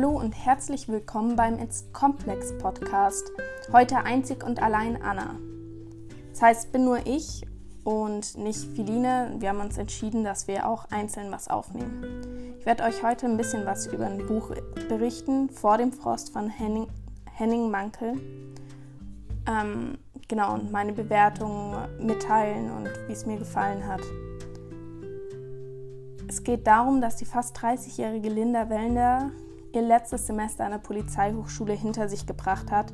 Hallo und herzlich willkommen beim It's Complex Podcast. Heute einzig und allein Anna. Das heißt, bin nur ich und nicht Philine. Wir haben uns entschieden, dass wir auch einzeln was aufnehmen. Ich werde euch heute ein bisschen was über ein Buch berichten, Vor dem Frost von Henning, Henning Mankel. Ähm, genau, und meine Bewertungen mitteilen und wie es mir gefallen hat. Es geht darum, dass die fast 30-jährige Linda Wellender ihr letztes Semester an der Polizeihochschule hinter sich gebracht hat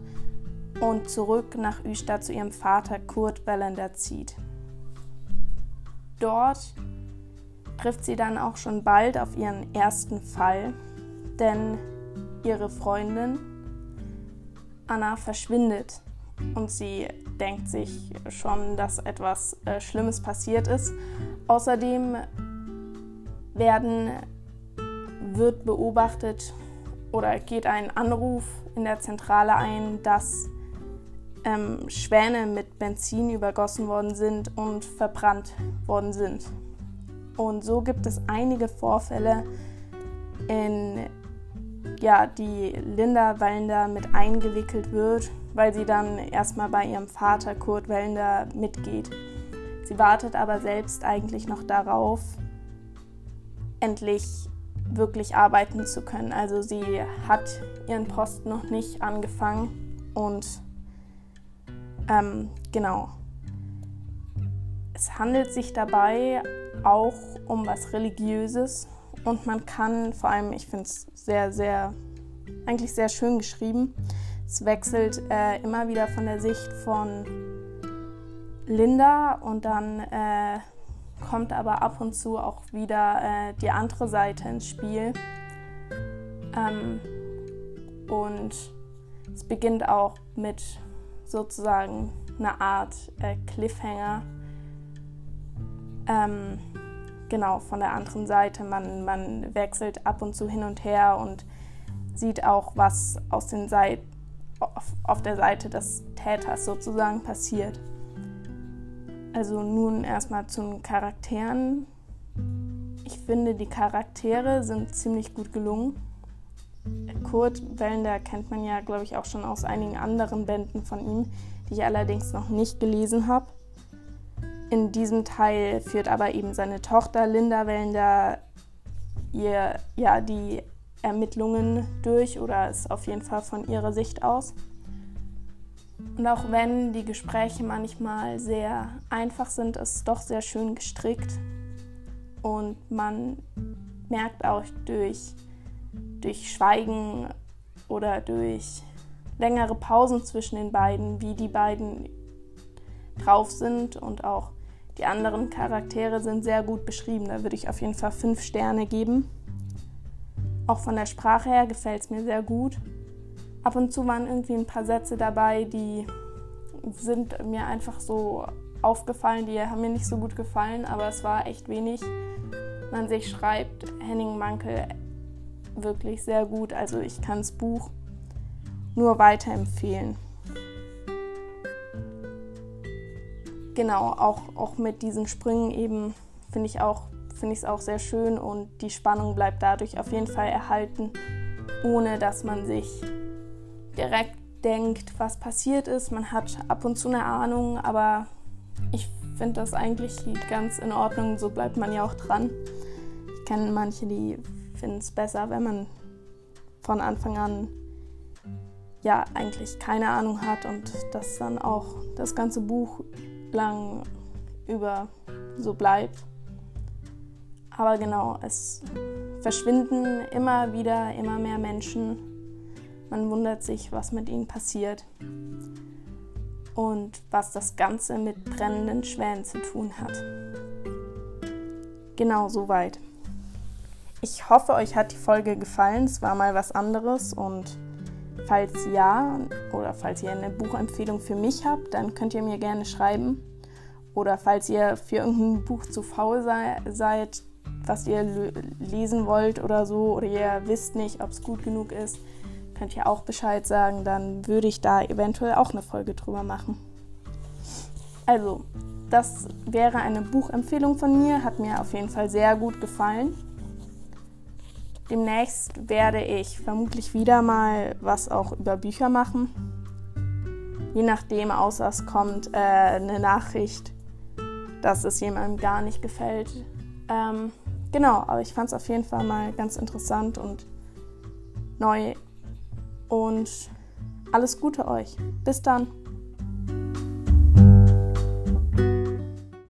und zurück nach Üstadt zu ihrem Vater Kurt Wellender zieht. Dort trifft sie dann auch schon bald auf ihren ersten Fall, denn ihre Freundin Anna verschwindet und sie denkt sich schon, dass etwas äh, Schlimmes passiert ist. Außerdem werden, wird beobachtet oder geht ein Anruf in der Zentrale ein, dass ähm, Schwäne mit Benzin übergossen worden sind und verbrannt worden sind. Und so gibt es einige Vorfälle, in ja, die Linda Wallender mit eingewickelt wird, weil sie dann erstmal bei ihrem Vater Kurt Wallender mitgeht. Sie wartet aber selbst eigentlich noch darauf, endlich wirklich arbeiten zu können. Also sie hat ihren Posten noch nicht angefangen und ähm, genau. Es handelt sich dabei auch um was Religiöses und man kann vor allem, ich finde es sehr, sehr, eigentlich sehr schön geschrieben. Es wechselt äh, immer wieder von der Sicht von Linda und dann äh, kommt aber ab und zu auch wieder äh, die andere Seite ins Spiel. Ähm, und es beginnt auch mit sozusagen einer Art äh, Cliffhanger. Ähm, genau, von der anderen Seite. Man, man wechselt ab und zu hin und her und sieht auch, was aus den Seit auf, auf der Seite des Täters sozusagen passiert. Also nun erstmal zu den Charakteren. Ich finde, die Charaktere sind ziemlich gut gelungen. Kurt Wellender kennt man ja, glaube ich, auch schon aus einigen anderen Bänden von ihm, die ich allerdings noch nicht gelesen habe. In diesem Teil führt aber eben seine Tochter Linda Wellender ihr, ja, die Ermittlungen durch oder ist auf jeden Fall von ihrer Sicht aus. Und auch wenn die Gespräche manchmal sehr einfach sind, ist es doch sehr schön gestrickt. Und man merkt auch durch, durch Schweigen oder durch längere Pausen zwischen den beiden, wie die beiden drauf sind. Und auch die anderen Charaktere sind sehr gut beschrieben. Da würde ich auf jeden Fall fünf Sterne geben. Auch von der Sprache her gefällt es mir sehr gut ab und zu waren irgendwie ein paar Sätze dabei, die sind mir einfach so aufgefallen, die haben mir nicht so gut gefallen, aber es war echt wenig. Man sich schreibt, Henning Mankel wirklich sehr gut, also ich kann das Buch nur weiterempfehlen. Genau, auch, auch mit diesen Sprüngen eben finde ich auch finde ich es auch sehr schön und die Spannung bleibt dadurch auf jeden Fall erhalten, ohne dass man sich direkt denkt, was passiert ist. Man hat ab und zu eine Ahnung, aber ich finde das eigentlich ganz in Ordnung. So bleibt man ja auch dran. Ich kenne manche, die finden es besser, wenn man von Anfang an ja eigentlich keine Ahnung hat und das dann auch das ganze Buch lang über so bleibt. Aber genau, es verschwinden immer wieder immer mehr Menschen man wundert sich, was mit ihnen passiert und was das Ganze mit brennenden Schwänen zu tun hat. Genau, soweit. Ich hoffe, euch hat die Folge gefallen. Es war mal was anderes und falls ja oder falls ihr eine Buchempfehlung für mich habt, dann könnt ihr mir gerne schreiben. Oder falls ihr für irgendein Buch zu faul sei, seid, was ihr lesen wollt oder so, oder ihr wisst nicht, ob es gut genug ist, könnt ihr auch Bescheid sagen, dann würde ich da eventuell auch eine Folge drüber machen. Also, das wäre eine Buchempfehlung von mir, hat mir auf jeden Fall sehr gut gefallen. demnächst werde ich vermutlich wieder mal was auch über Bücher machen. Je nachdem, außer es kommt äh, eine Nachricht, dass es jemandem gar nicht gefällt. Ähm, genau, aber ich fand es auf jeden Fall mal ganz interessant und neu. Und alles Gute euch. Bis dann.